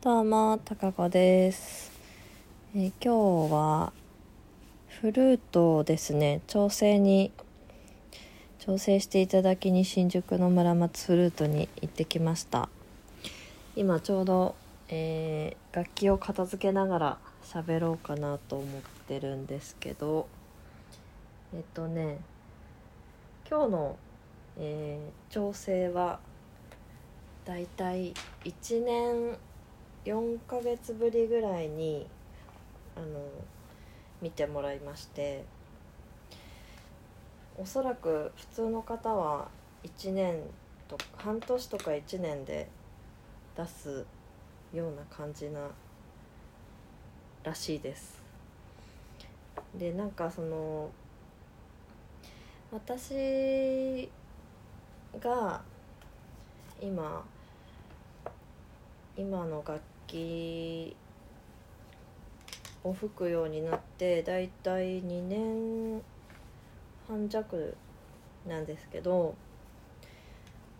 どうも、たかこです、えー今日はフルートをですね、調整に調整していただきに新宿の村松フルートに行ってきました。今ちょうど、えー楽器を片付けながら喋ろうかなと思ってるんですけど、えっとね、今日の、えー調整はだいたい1年4ヶ月ぶりぐらいにあの見てもらいましておそらく普通の方は1年と半年とか1年で出すような感じならしいです。でなんかその私が今今の楽器を吹くようになってだいたい2年半弱なんですけど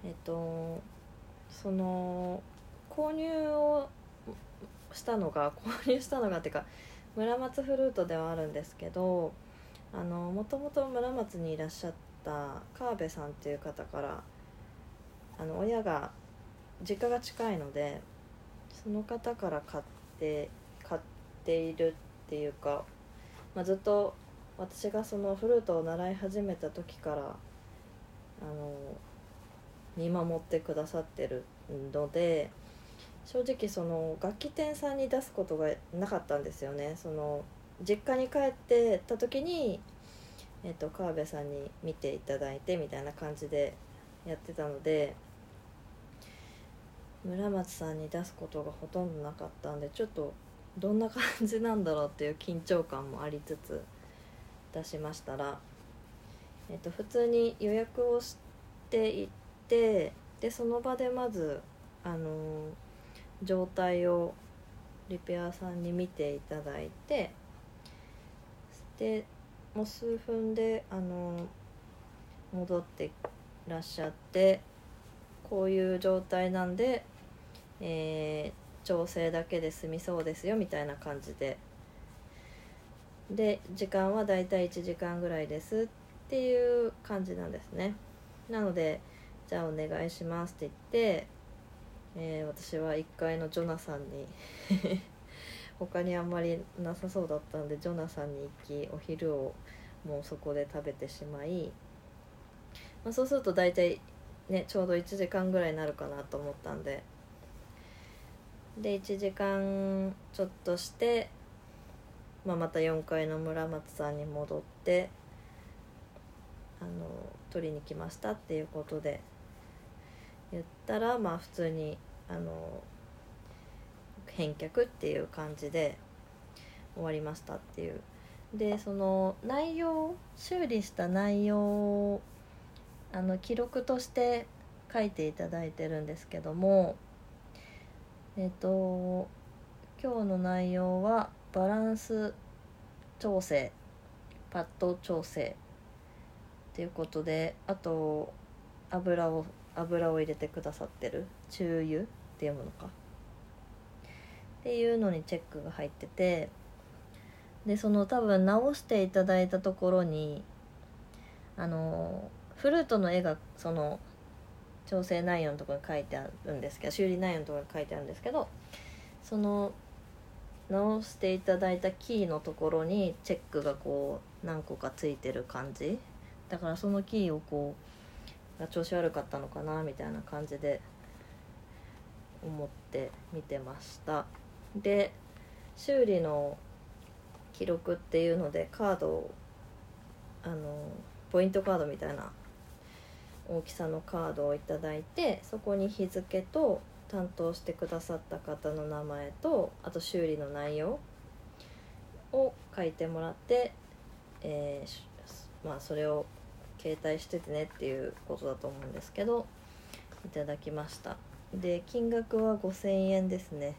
えっとその購入をしたのが購入したのがっていうか村松フルートではあるんですけどあのもともと村松にいらっしゃった川辺さんっていう方からあの親が実家が近いのでその方から買って買っているっていうか、まあ、ずっと私がそのフルートを習い始めた時からあの見守ってくださってるので正直その楽器店さんに出すことがなかったんですよね。その実家に帰ってた時に、えっと川辺さんに見ていただいてみたいな感じでやってたので村松さんに出すことがほとんどなかったんでちょっとどんな感じなんだろうっていう緊張感もありつつ出しましたら、えっと普通に予約をしていってでその場でまずあの状態をリペアさんに見ていただいてでもう数分であの戻ってらっしゃってこういう状態なんで、えー調整だけで済みそうですよみたいな感じで。で時間はだいたい1時間ぐらいですっていう感じなんですね。なのでじゃあお願いしますって言って、えー私は1階のジョナサンに 他にあんまりなさそうだったんでジョナサンに行きお昼をもうそこで食べてしまい、まあ、そうすると大体ねちょうど1時間ぐらいになるかなと思ったんで。で1時間ちょっとして、まあ、また4階の村松さんに戻ってあの取りに来ましたっていうことで。言ったらまあ普通にあの返却っていう感じで終わりましたっていう。でその内容修理した内容あの記録として書いていただいてるんですけどもえっ、と今日の内容はバランス調整パッド調整っていうことであと油を油を入れてくださってる中油っていうものか。っていうのにチェックが入っててでその多分直していただいたところにあのフルートの絵がその調整内容のところに書いてあるんですけど修理内容のところに書いてあるんですけどその直していただいたキーのところにチェックがこう何個かついてる感じ。だからそのキーをこう調子悪かったのかなみたいな感じで思って見てました。で修理の記録っていうのでカードをあのポイントカードみたいな大きさのカードをいただいてそこに日付と担当してくださった方の名前とあと修理の内容を書いてもらって、えーまあそれを携帯しててねっていうことだと思うんですけどいただきました。で金額は5000円ですね。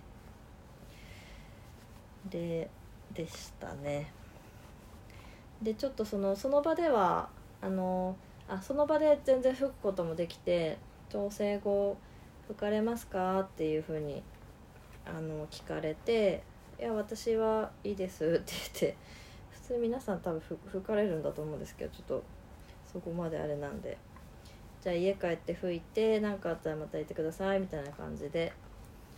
ででしたね。でちょっとそのその場ではあのあその場で全然吹くこともできて調整後吹かれますかっていうふうにあの聞かれて「いや私はいいです」って言って普通皆さん多分吹かれるんだと思うんですけどちょっとそこまであれなんで。じゃあ家帰って吹いて何かあったらまた言ってくださいみたいな感じで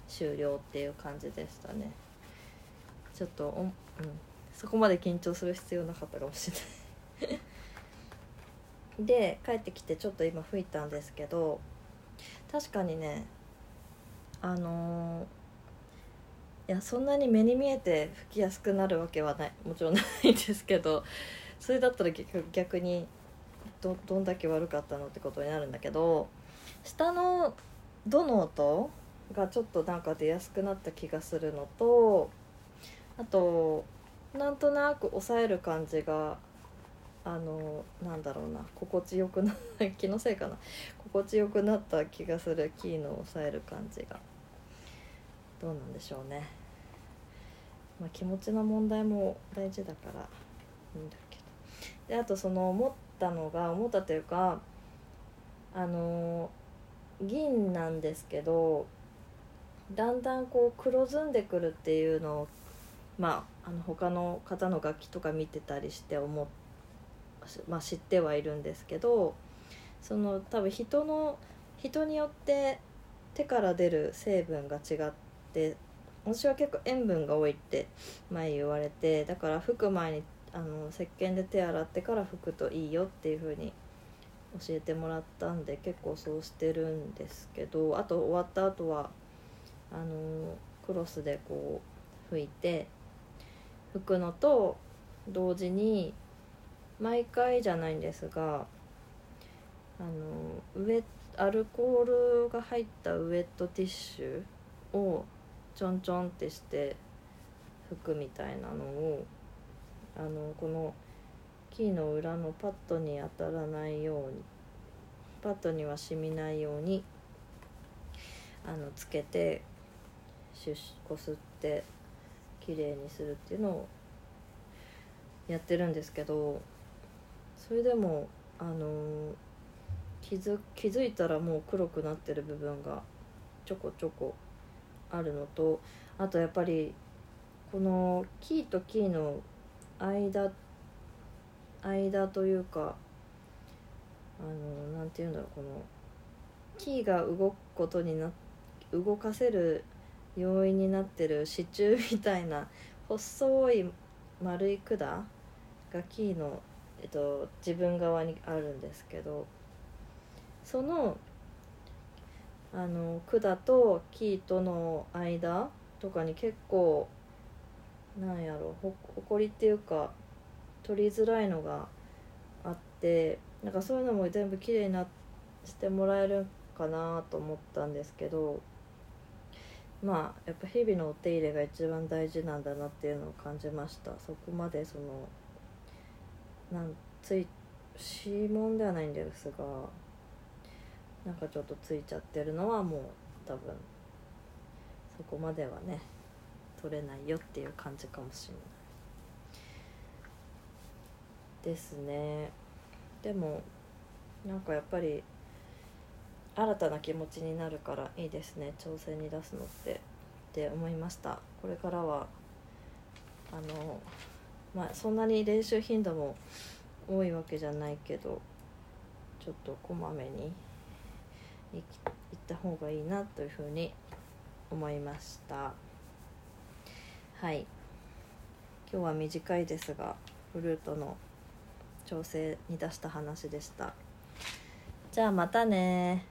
終了っていう感じでしたね。ちょっとお、うん、そこまで緊張する必要なかったかもしれない。で帰ってきてちょっと今吹いたんですけど確かにねあのー、いやそんなに目に見えて吹きやすくなるわけはないもちろんないんですけどそれだったら逆にどどんだけ悪かったのってことになるんだけど下の「ど」の音がちょっとなんか出やすくなった気がするのとあとなんとなく抑える感じがあのなんだろうな心地よくな気のせいかな。心地よくなった気がするキーの抑える感じがどうなんでしょうね、まあ、気持ちの問題も大事だからいいんだけど。であとその思ったのが思ったというかあの銀なんですけどだんだんこう黒ずんでくるっていうのをまああの他の方の楽器とか見てたりして思っまあ、知ってはいるんですけどその多分人の人によって手から出る成分が違って私は結構塩分が多いって前言われてだから拭く前にあの石鹸で手洗ってから拭くといいよっていう風に教えてもらったんで結構そうしてるんですけどあと終わった後はあのクロスでこう拭いて拭くのと同時に毎回じゃないんですがあのウエアルコールが入ったウエットティッシュをちょんちょんってして拭くみたいなのをあのこのキーの裏のパッドに当たらないようにパッドには染みないようにあのつけてこすって綺麗にするっていうのをやってるんですけどそれでもあの気づ気づいたらもう黒くなってる部分がちょこちょこあるのとあとやっぱりこのキーとキーの間間というかあのなんて言うんだろうこのキーが動くことにな動かせる要因になってる支柱みたいな細い丸い管がキーのえっと、自分側にあるんですけどそのあの管とキーとの間とかに結構なんやろほほこりっていうか取りづらいのがあってなんかそういうのも全部きれいになしてもらえるかなと思ったんですけどまあやっぱ日々のお手入れが一番大事なんだなっていうのを感じました。そこまでそのなんつい指紋ではないんですがなんかちょっとついちゃってるのはもう多分そこまではね取れないよっていう感じかもしれないですね。でもなんかやっぱり新たな気持ちになるからいいですね。挑戦に出すのって。って思いました。これからはあのまあそんなに練習頻度も多いわけじゃないけどちょっとこまめに行った方がいいなというふうに思いました。はい。今日は短いですがフルートの調整に出した話でした。じゃあまたね